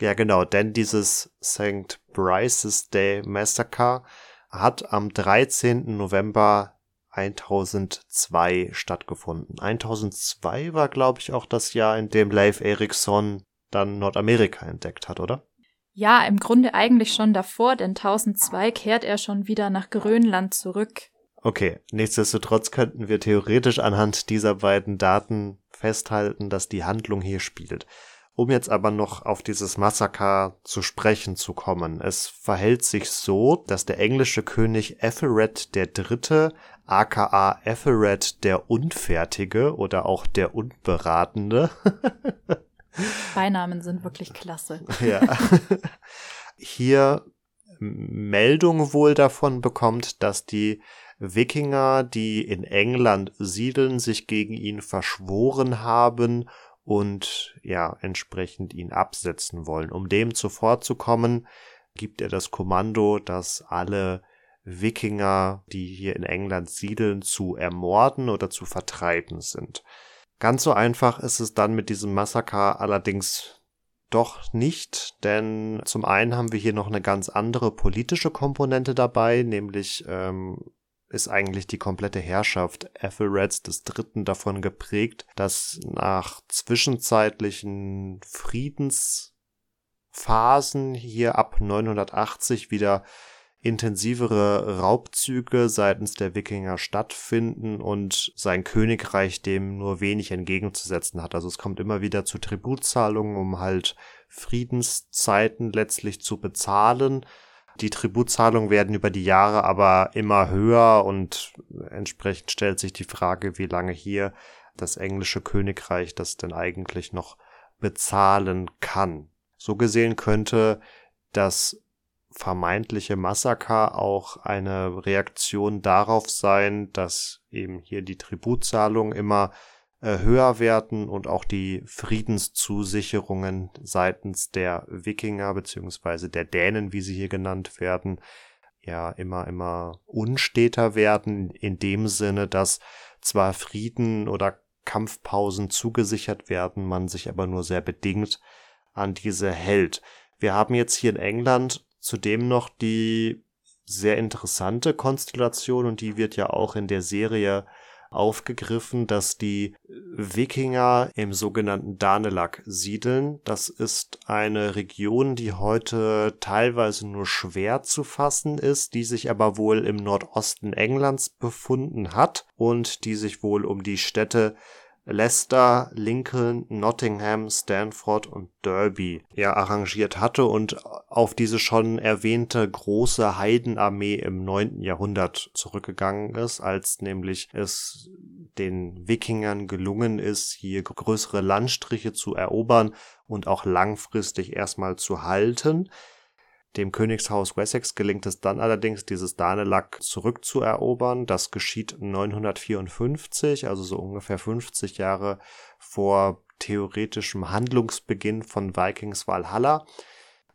Ja, genau, denn dieses St. Bryce's Day Massacre hat am 13. November 1002 stattgefunden. 1002 war, glaube ich, auch das Jahr, in dem Leif Erikson dann Nordamerika entdeckt hat, oder? Ja, im Grunde eigentlich schon davor, denn 1002 kehrt er schon wieder nach Grönland zurück. Okay, nichtsdestotrotz könnten wir theoretisch anhand dieser beiden Daten festhalten, dass die Handlung hier spielt. Um jetzt aber noch auf dieses Massaker zu sprechen zu kommen. Es verhält sich so, dass der englische König Ethelred III., aka Ethelred der Unfertige oder auch der Unberatende. [laughs] Beinamen sind wirklich klasse. [laughs] ja. Hier Meldung wohl davon bekommt, dass die Wikinger, die in England siedeln, sich gegen ihn verschworen haben und ja, entsprechend ihn absetzen wollen. Um dem zuvorzukommen, gibt er das Kommando, dass alle Wikinger, die hier in England siedeln, zu ermorden oder zu vertreiben sind. Ganz so einfach ist es dann mit diesem Massaker allerdings doch nicht, denn zum einen haben wir hier noch eine ganz andere politische Komponente dabei, nämlich ähm, ist eigentlich die komplette Herrschaft Ethelreds des Dritten davon geprägt, dass nach zwischenzeitlichen Friedensphasen hier ab 980 wieder intensivere Raubzüge seitens der Wikinger stattfinden und sein Königreich dem nur wenig entgegenzusetzen hat. Also es kommt immer wieder zu Tributzahlungen, um halt Friedenszeiten letztlich zu bezahlen. Die Tributzahlungen werden über die Jahre aber immer höher und entsprechend stellt sich die Frage, wie lange hier das englische Königreich das denn eigentlich noch bezahlen kann. So gesehen könnte das vermeintliche Massaker auch eine Reaktion darauf sein, dass eben hier die Tributzahlungen immer höher werden und auch die Friedenszusicherungen seitens der Wikinger beziehungsweise der Dänen, wie sie hier genannt werden, ja immer, immer unsteter werden, in dem Sinne, dass zwar Frieden oder Kampfpausen zugesichert werden, man sich aber nur sehr bedingt an diese hält. Wir haben jetzt hier in England zudem noch die sehr interessante Konstellation und die wird ja auch in der Serie aufgegriffen, dass die Wikinger im sogenannten Danelag siedeln. Das ist eine Region, die heute teilweise nur schwer zu fassen ist, die sich aber wohl im Nordosten Englands befunden hat und die sich wohl um die Städte Leicester, Lincoln, Nottingham, Stanford und Derby ja arrangiert hatte und auf diese schon erwähnte große Heidenarmee im neunten Jahrhundert zurückgegangen ist, als nämlich es den Wikingern gelungen ist, hier größere Landstriche zu erobern und auch langfristig erstmal zu halten. Dem Königshaus Wessex gelingt es dann allerdings, dieses Danelag zurückzuerobern. Das geschieht 954, also so ungefähr 50 Jahre vor theoretischem Handlungsbeginn von Vikings Valhalla.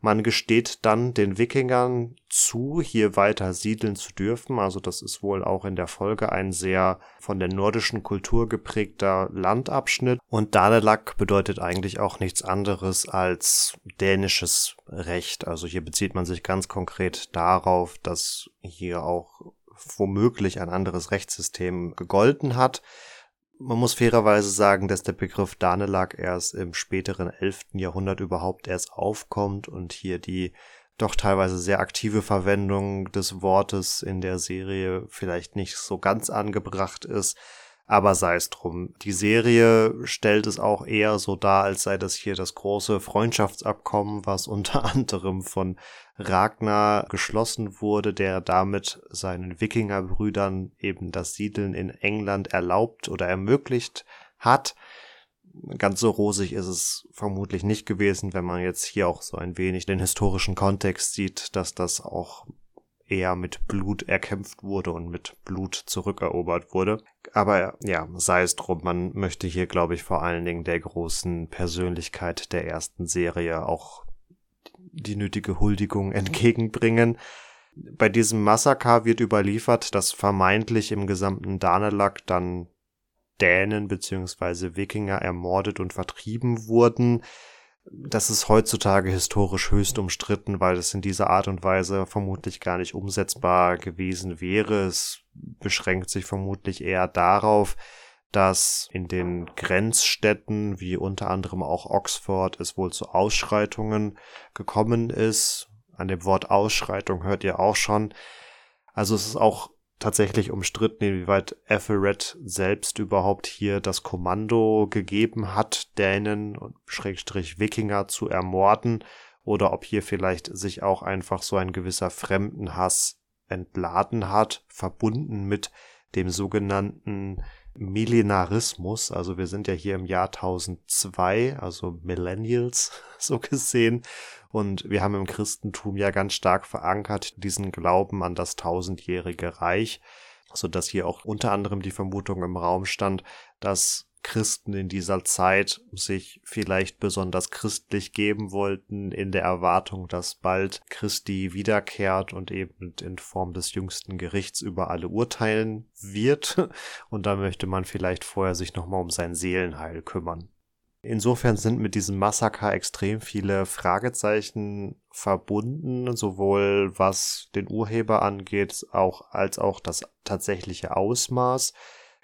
Man gesteht dann den Wikingern zu, hier weiter siedeln zu dürfen. Also das ist wohl auch in der Folge ein sehr von der nordischen Kultur geprägter Landabschnitt. Und Danelag bedeutet eigentlich auch nichts anderes als dänisches Recht. Also hier bezieht man sich ganz konkret darauf, dass hier auch womöglich ein anderes Rechtssystem gegolten hat. Man muss fairerweise sagen, dass der Begriff Danelag erst im späteren 11. Jahrhundert überhaupt erst aufkommt und hier die doch teilweise sehr aktive Verwendung des Wortes in der Serie vielleicht nicht so ganz angebracht ist. Aber sei es drum. Die Serie stellt es auch eher so dar, als sei das hier das große Freundschaftsabkommen, was [laughs] unter anderem von Ragnar geschlossen wurde, der damit seinen Wikingerbrüdern eben das Siedeln in England erlaubt oder ermöglicht hat. Ganz so rosig ist es vermutlich nicht gewesen, wenn man jetzt hier auch so ein wenig den historischen Kontext sieht, dass das auch eher mit Blut erkämpft wurde und mit Blut zurückerobert wurde. Aber ja, sei es drum, man möchte hier, glaube ich, vor allen Dingen der großen Persönlichkeit der ersten Serie auch die nötige Huldigung entgegenbringen. Bei diesem Massaker wird überliefert, dass vermeintlich im gesamten Danelag dann Dänen bzw. Wikinger ermordet und vertrieben wurden das ist heutzutage historisch höchst umstritten, weil es in dieser Art und Weise vermutlich gar nicht umsetzbar gewesen wäre. Es beschränkt sich vermutlich eher darauf, dass in den Grenzstädten, wie unter anderem auch Oxford, es wohl zu Ausschreitungen gekommen ist. An dem Wort Ausschreitung hört ihr auch schon. Also es ist auch tatsächlich umstritten, inwieweit Ethelred selbst überhaupt hier das Kommando gegeben hat, Dänen und Schrägstrich Wikinger zu ermorden oder ob hier vielleicht sich auch einfach so ein gewisser Fremdenhass entladen hat, verbunden mit dem sogenannten Millenarismus. Also wir sind ja hier im Jahr 1002, also Millennials [laughs] so gesehen. Und wir haben im Christentum ja ganz stark verankert diesen Glauben an das tausendjährige Reich, so dass hier auch unter anderem die Vermutung im Raum stand, dass Christen in dieser Zeit sich vielleicht besonders christlich geben wollten, in der Erwartung, dass bald Christi wiederkehrt und eben in Form des jüngsten Gerichts über alle urteilen wird. [laughs] Und da möchte man vielleicht vorher sich nochmal um sein Seelenheil kümmern. Insofern sind mit diesem Massaker extrem viele Fragezeichen verbunden, sowohl was den Urheber angeht, auch als auch das tatsächliche Ausmaß.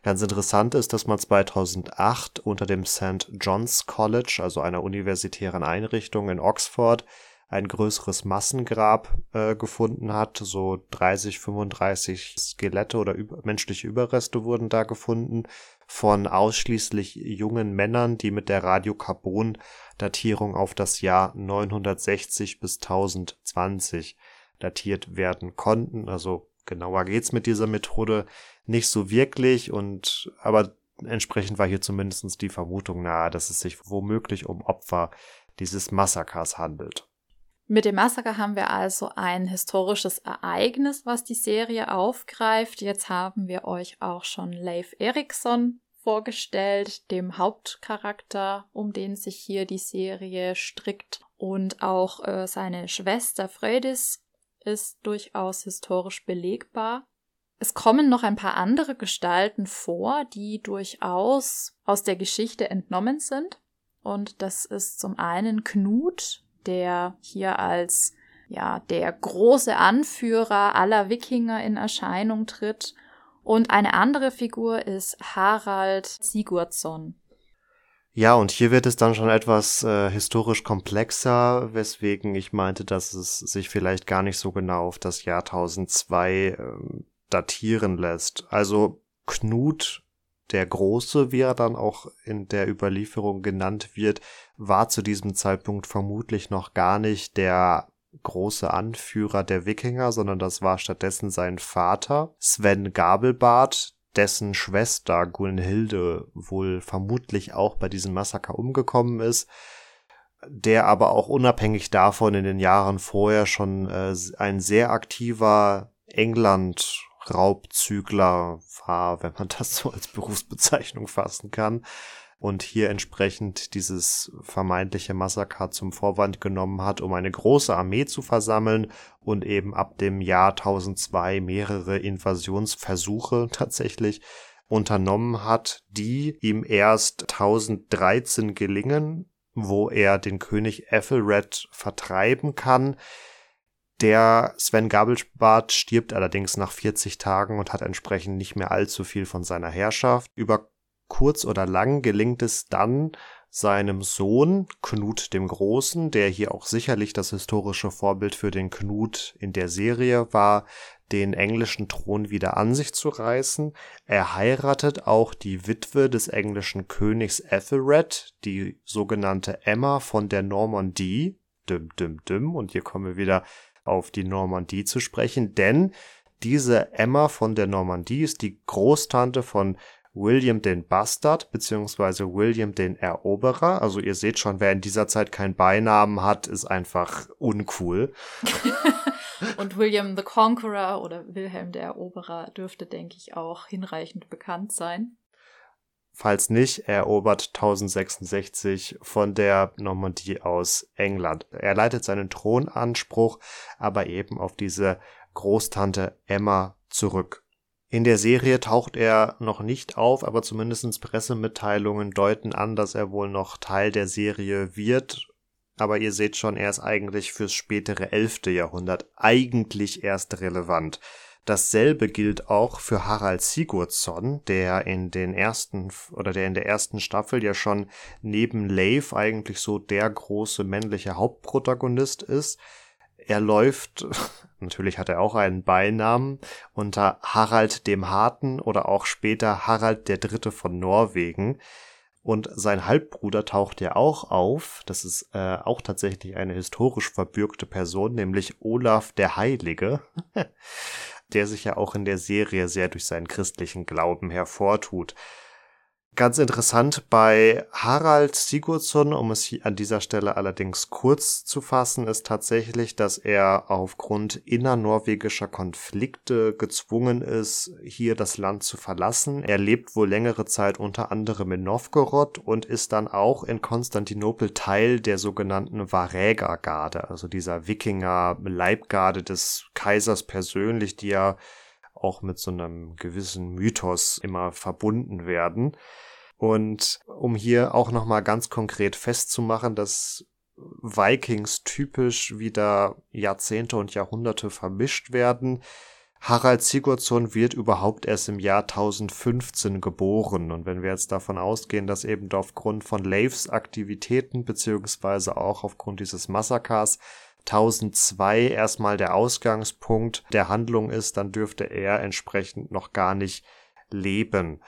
Ganz interessant ist, dass man 2008 unter dem St. John's College, also einer universitären Einrichtung in Oxford, ein größeres Massengrab äh, gefunden hat. So 30, 35 Skelette oder über menschliche Überreste wurden da gefunden von ausschließlich jungen Männern, die mit der Radiokarbon-Datierung auf das Jahr 960 bis 1020 datiert werden konnten. Also genauer geht's mit dieser Methode nicht so wirklich und aber entsprechend war hier zumindest die Vermutung nahe, dass es sich womöglich um Opfer dieses Massakers handelt. Mit dem Massaker haben wir also ein historisches Ereignis, was die Serie aufgreift. Jetzt haben wir euch auch schon Leif Erikson vorgestellt, dem Hauptcharakter, um den sich hier die Serie strickt. Und auch äh, seine Schwester Freydis ist durchaus historisch belegbar. Es kommen noch ein paar andere Gestalten vor, die durchaus aus der Geschichte entnommen sind. Und das ist zum einen Knut, der hier als ja, der große Anführer aller Wikinger in Erscheinung tritt. Und eine andere Figur ist Harald Sigurdsson. Ja, und hier wird es dann schon etwas äh, historisch komplexer, weswegen ich meinte, dass es sich vielleicht gar nicht so genau auf das Jahr 1002 ähm, datieren lässt. Also Knut der Große, wie er dann auch in der Überlieferung genannt wird, war zu diesem Zeitpunkt vermutlich noch gar nicht der große Anführer der Wikinger, sondern das war stattdessen sein Vater, Sven Gabelbart, dessen Schwester Gunhilde wohl vermutlich auch bei diesem Massaker umgekommen ist, der aber auch unabhängig davon in den Jahren vorher schon äh, ein sehr aktiver England Raubzügler war, wenn man [laughs] das so als Berufsbezeichnung fassen kann. und hier entsprechend dieses vermeintliche Massaker zum Vorwand genommen hat, um eine große Armee zu versammeln und eben ab dem Jahr 1002 mehrere Invasionsversuche tatsächlich unternommen hat, die ihm erst 1013 gelingen, wo er den König Ethelred vertreiben kann. Der Sven Gabelbart stirbt allerdings nach 40 Tagen und hat entsprechend nicht mehr allzu viel von seiner Herrschaft. Über kurz oder lang gelingt es dann seinem Sohn Knut dem Großen, der hier auch sicherlich das historische Vorbild für den Knut in der Serie war, den englischen Thron wieder an sich zu reißen. Er heiratet auch die Witwe des englischen Königs Ethelred, die sogenannte Emma von der Normandie. Düm, düm, düm. Und hier kommen wir wieder auf die Normandie zu sprechen, denn diese Emma von der Normandie ist die Großtante von William den Bastard beziehungsweise William den Eroberer. Also ihr seht schon, wer in dieser Zeit keinen Beinamen hat, ist einfach uncool. [laughs] Und William the Conqueror oder Wilhelm der Eroberer dürfte, denke ich, auch hinreichend bekannt sein. Falls nicht, er erobert 1066 von der Normandie aus England. Er leitet seinen Thronanspruch aber eben auf diese Großtante Emma zurück. In der Serie taucht er noch nicht auf, aber zumindest Pressemitteilungen deuten an, dass er wohl noch Teil der Serie wird. Aber ihr seht schon, er ist eigentlich fürs spätere 11. Jahrhundert eigentlich erst relevant. Dasselbe gilt auch für Harald Sigurdsson, der in den ersten oder der in der ersten Staffel ja schon neben Leif eigentlich so der große männliche Hauptprotagonist ist. Er läuft, [laughs] natürlich hat er auch einen Beinamen, unter Harald dem Harten oder auch später Harald der Dritte von Norwegen. Und sein Halbbruder taucht ja auch auf. Das ist äh, auch tatsächlich eine historisch verbürgte Person, nämlich Olaf der Heilige, [laughs] der sich ja auch in der Serie sehr durch seinen christlichen Glauben hervortut. Ganz interessant bei Harald Sigurdsson, um es an dieser Stelle allerdings kurz zu fassen, ist tatsächlich, dass er aufgrund innernorwegischer Konflikte gezwungen ist, hier das Land zu verlassen. Er lebt wohl längere Zeit unter anderem in Novgorod und ist dann auch in Konstantinopel Teil der sogenannten Varägergarde, also dieser Wikinger-Leibgarde des Kaisers persönlich, die ja auch mit so einem gewissen Mythos immer verbunden werden. Und um hier auch nochmal ganz konkret festzumachen, dass Vikings typisch wieder Jahrzehnte und Jahrhunderte vermischt werden. Harald Sigurdsson wird überhaupt erst im Jahr 1015 geboren. Und wenn wir jetzt davon ausgehen, dass eben aufgrund von Leifs Aktivitäten beziehungsweise auch aufgrund dieses Massakers 1002 erstmal der Ausgangspunkt der Handlung ist, dann dürfte er entsprechend noch gar nicht leben.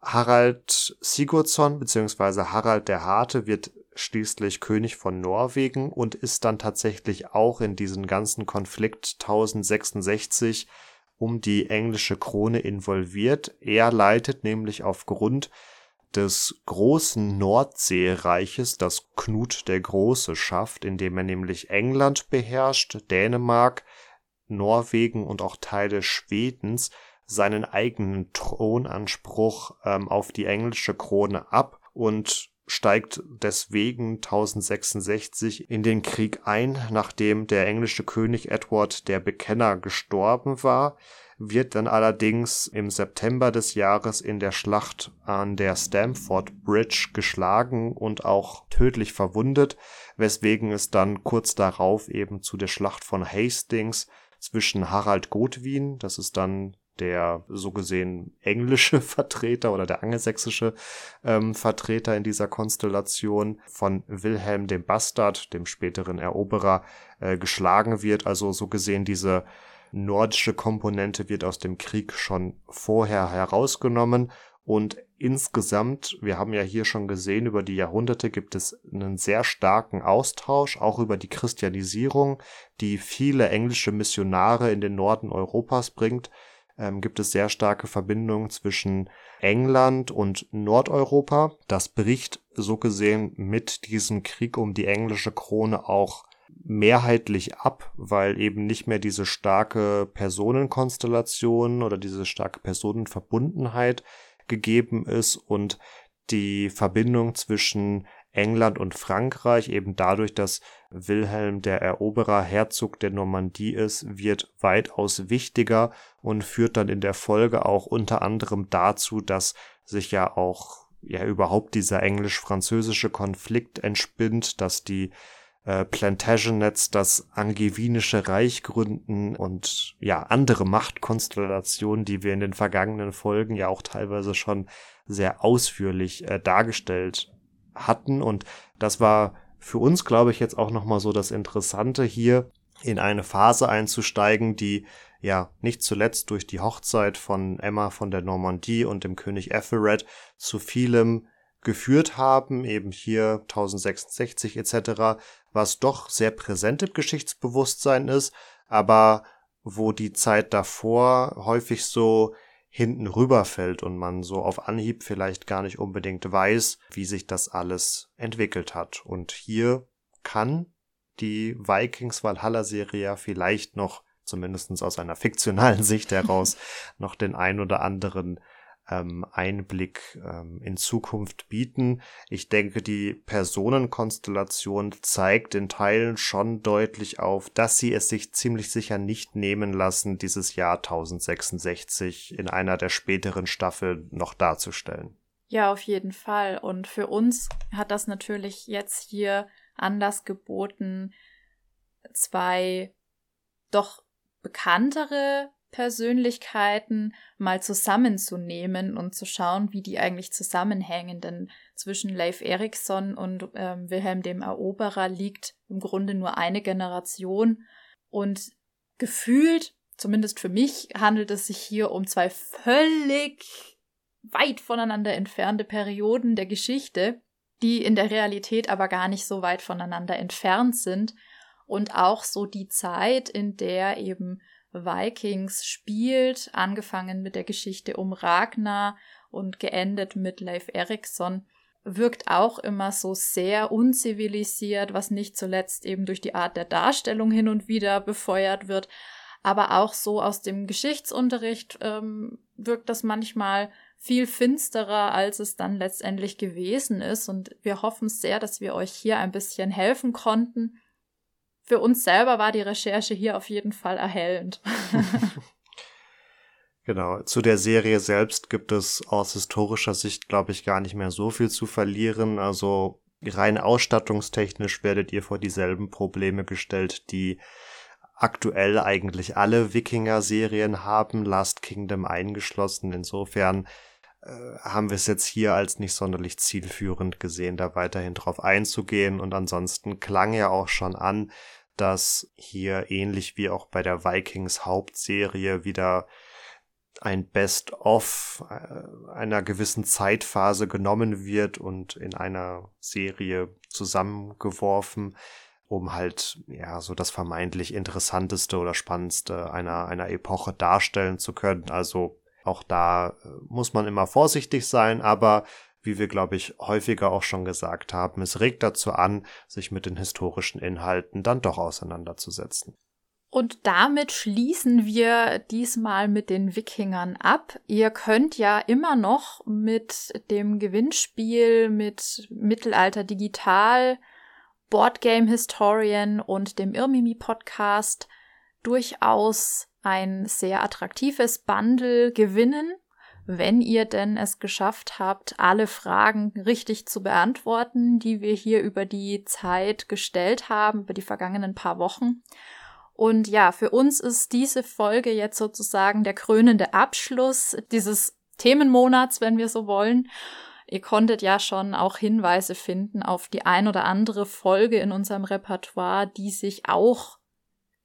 Harald Sigurdsson bzw. Harald der Harte wird schließlich König von Norwegen und ist dann tatsächlich auch in diesen ganzen Konflikt 1066 um die englische Krone involviert. Er leitet nämlich aufgrund des großen Nordseereiches, das Knut der Große schafft, indem er nämlich England beherrscht, Dänemark, Norwegen und auch Teile Schwedens, seinen eigenen Thronanspruch ähm, auf die englische Krone ab und steigt deswegen 1066 in den Krieg ein, nachdem der englische König Edward der Bekenner gestorben war wird dann allerdings im September des Jahres in der Schlacht an der Stamford Bridge geschlagen und auch tödlich verwundet, weswegen es dann kurz darauf eben zu der Schlacht von Hastings zwischen Harald Godwin, das ist dann der so gesehen englische [laughs] Vertreter oder der angelsächsische ähm, Vertreter in dieser Konstellation von Wilhelm dem Bastard, dem späteren Eroberer, äh, geschlagen wird. Also so gesehen diese nordische Komponente wird aus dem Krieg schon vorher herausgenommen und insgesamt, wir haben ja hier schon gesehen, über die Jahrhunderte gibt es einen sehr starken Austausch, auch über die Christianisierung, die viele englische Missionare in den Norden Europas bringt. Ähm, gibt es sehr starke Verbindungen zwischen England und Nordeuropa. Das bricht so gesehen mit diesem Krieg um die englische Krone auch mehrheitlich ab, weil eben nicht mehr diese starke Personenkonstellation oder diese starke Personenverbundenheit gegeben ist und die Verbindung zwischen England und Frankreich, eben dadurch, dass Wilhelm der Eroberer Herzog der Normandie ist, wird weitaus wichtiger und führt dann in der Folge auch unter anderem dazu, dass sich ja auch ja überhaupt dieser englisch-französische Konflikt entspinnt, dass die äh, Plantagenets das Angevinische Reich gründen und ja andere Machtkonstellationen, die wir in den vergangenen Folgen ja auch teilweise schon sehr ausführlich äh, dargestellt hatten. Und das war für uns, glaube ich, jetzt auch nochmal so das Interessante hier in eine Phase einzusteigen, die ja nicht zuletzt durch die Hochzeit von Emma von der Normandie und dem König Ethelred zu vielem geführt haben, eben hier 1066 etc., was doch sehr präsent im Geschichtsbewusstsein ist, aber wo die Zeit davor häufig so hinten rüberfällt und man so auf Anhieb vielleicht gar nicht unbedingt weiß, wie sich das alles entwickelt hat. Und hier kann die Vikings Valhalla Serie vielleicht noch, zumindestens aus einer fiktionalen [laughs] Sicht heraus, noch den ein oder anderen ähm, Einblick ähm, in Zukunft bieten. Ich denke, die Personenkonstellation zeigt in Teilen schon deutlich auf, dass sie es sich ziemlich sicher nicht nehmen lassen, dieses Jahr 1066 in einer der späteren Staffeln noch darzustellen. Ja, auf jeden Fall. Und für uns hat das natürlich jetzt hier Anlass geboten, zwei doch bekanntere Persönlichkeiten mal zusammenzunehmen und zu schauen, wie die eigentlich zusammenhängen. Denn zwischen Leif Erikson und ähm, Wilhelm dem Eroberer liegt im Grunde nur eine Generation. Und gefühlt, zumindest für mich, handelt es sich hier um zwei völlig weit voneinander entfernte Perioden der Geschichte, die in der Realität aber gar nicht so weit voneinander entfernt sind. Und auch so die Zeit, in der eben Vikings spielt, angefangen mit der Geschichte um Ragnar und geendet mit Leif Erikson, wirkt auch immer so sehr unzivilisiert, was nicht zuletzt eben durch die Art der Darstellung hin und wieder befeuert wird, aber auch so aus dem Geschichtsunterricht ähm, wirkt das manchmal viel finsterer, als es dann letztendlich gewesen ist. Und wir hoffen sehr, dass wir euch hier ein bisschen helfen konnten für uns selber war die Recherche hier auf jeden Fall erhellend. [laughs] genau. Zu der Serie selbst gibt es aus historischer Sicht, glaube ich, gar nicht mehr so viel zu verlieren. Also rein ausstattungstechnisch werdet ihr vor dieselben Probleme gestellt, die aktuell eigentlich alle Wikinger-Serien haben, Last Kingdom eingeschlossen. Insofern haben wir es jetzt hier als nicht sonderlich zielführend gesehen, da weiterhin drauf einzugehen. Und ansonsten klang ja auch schon an, dass hier ähnlich wie auch bei der Vikings Hauptserie wieder ein Best-of äh, einer gewissen Zeitphase genommen wird und in einer Serie zusammengeworfen, um halt ja so das vermeintlich interessanteste oder spannendste einer einer Epoche darstellen zu können. Also auch da äh, muss man immer vorsichtig sein, aber wie wir, glaube ich, häufiger auch schon gesagt haben, es regt dazu an, sich mit den historischen Inhalten dann doch auseinanderzusetzen. Und damit schließen wir diesmal mit den Wikingern ab. Ihr könnt ja immer noch mit dem Gewinnspiel mit Mittelalter Digital, Boardgame Historian und dem Irmimi Podcast durchaus ein sehr attraktives Bundle gewinnen wenn ihr denn es geschafft habt, alle Fragen richtig zu beantworten, die wir hier über die Zeit gestellt haben, über die vergangenen paar Wochen. Und ja, für uns ist diese Folge jetzt sozusagen der krönende Abschluss dieses Themenmonats, wenn wir so wollen. Ihr konntet ja schon auch Hinweise finden auf die ein oder andere Folge in unserem Repertoire, die sich auch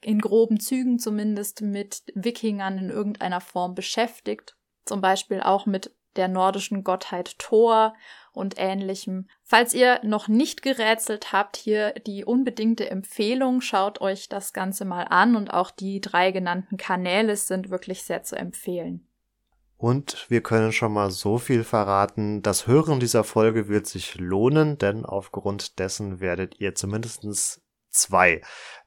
in groben Zügen zumindest mit Wikingern in irgendeiner Form beschäftigt zum Beispiel auch mit der nordischen Gottheit Thor und ähnlichem. Falls ihr noch nicht gerätselt habt, hier die unbedingte Empfehlung, schaut euch das Ganze mal an und auch die drei genannten Kanäle sind wirklich sehr zu empfehlen. Und wir können schon mal so viel verraten, das Hören dieser Folge wird sich lohnen, denn aufgrund dessen werdet ihr zumindest zwei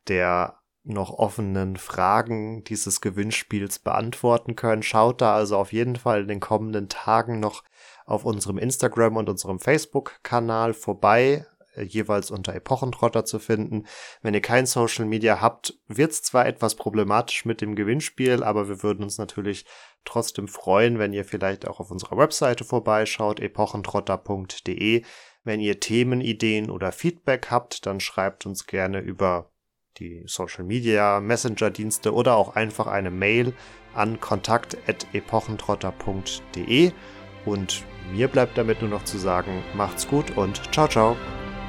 der noch offenen Fragen dieses Gewinnspiels beantworten können. Schaut da also auf jeden Fall in den kommenden Tagen noch auf unserem Instagram und unserem Facebook-Kanal vorbei, äh, jeweils unter Epochentrotter zu finden. Wenn ihr kein Social Media habt, wird's zwar etwas problematisch mit dem Gewinnspiel, aber wir würden uns natürlich trotzdem freuen, wenn ihr vielleicht auch auf unserer Webseite vorbeischaut, epochentrotter.de. Wenn ihr Themenideen oder Feedback habt, dann schreibt uns gerne über die Social Media, Messenger Dienste oder auch einfach eine Mail an kontakt@epochentrotter.de und mir bleibt damit nur noch zu sagen, macht's gut und ciao ciao.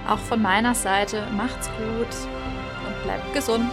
Auch von meiner Seite macht's gut und bleibt gesund.